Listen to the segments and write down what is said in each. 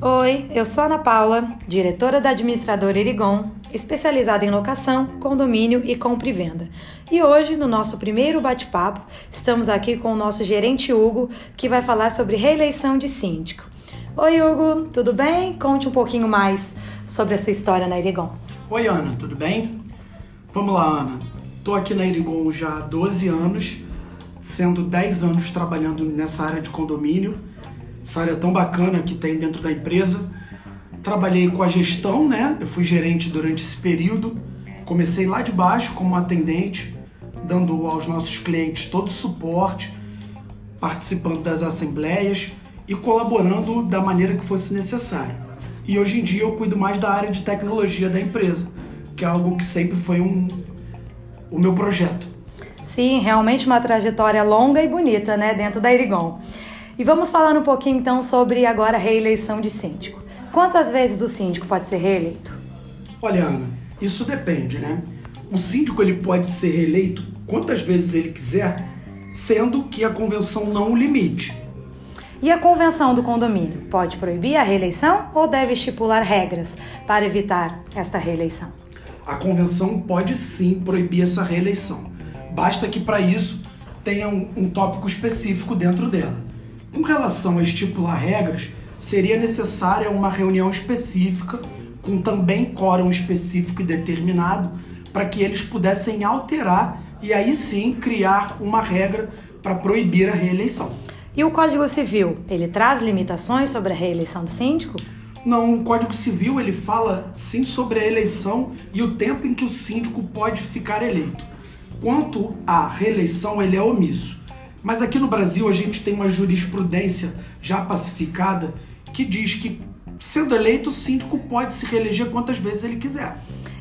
Oi, eu sou Ana Paula, diretora da administradora Irigon, especializada em locação, condomínio e compra e venda. E hoje, no nosso primeiro bate-papo, estamos aqui com o nosso gerente Hugo, que vai falar sobre reeleição de síndico. Oi, Hugo, tudo bem? Conte um pouquinho mais sobre a sua história na Irigon. Oi, Ana, tudo bem? Vamos lá, Ana. Estou aqui na Irigon já há 12 anos, sendo 10 anos trabalhando nessa área de condomínio essa área tão bacana que tem dentro da empresa. Trabalhei com a gestão, né? Eu fui gerente durante esse período. Comecei lá de baixo como atendente, dando aos nossos clientes todo o suporte, participando das assembleias e colaborando da maneira que fosse necessário. E hoje em dia eu cuido mais da área de tecnologia da empresa, que é algo que sempre foi um, o meu projeto. Sim, realmente uma trajetória longa e bonita, né, dentro da Irigon. E vamos falar um pouquinho então sobre agora a reeleição de síndico. Quantas vezes o síndico pode ser reeleito? Olha, Ana, isso depende, né? O síndico ele pode ser reeleito quantas vezes ele quiser, sendo que a convenção não o limite. E a convenção do condomínio pode proibir a reeleição ou deve estipular regras para evitar esta reeleição? A convenção pode sim proibir essa reeleição. Basta que para isso tenha um, um tópico específico dentro dela. Com relação a estipular regras, seria necessária uma reunião específica, com também quórum específico e determinado, para que eles pudessem alterar e aí sim criar uma regra para proibir a reeleição. E o Código Civil, ele traz limitações sobre a reeleição do síndico? Não, o Código Civil ele fala sim sobre a eleição e o tempo em que o síndico pode ficar eleito. Quanto à reeleição, ele é omisso. Mas aqui no Brasil a gente tem uma jurisprudência já pacificada que diz que, sendo eleito, o síndico pode se reeleger quantas vezes ele quiser.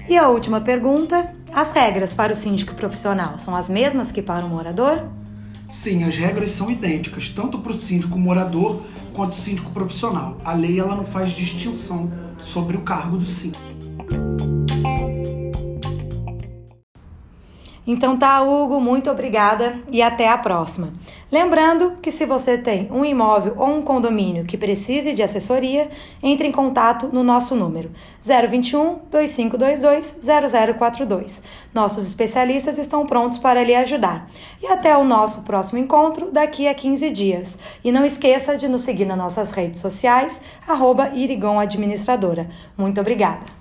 E a última pergunta: as regras para o síndico profissional são as mesmas que para o morador? Sim, as regras são idênticas, tanto para o síndico morador quanto o síndico profissional. A lei ela não faz distinção sobre o cargo do síndico. Então tá, Hugo, muito obrigada e até a próxima. Lembrando que se você tem um imóvel ou um condomínio que precise de assessoria, entre em contato no nosso número 021 2522 0042. Nossos especialistas estão prontos para lhe ajudar. E até o nosso próximo encontro daqui a 15 dias. E não esqueça de nos seguir nas nossas redes sociais, arroba Irigon Administradora. Muito obrigada!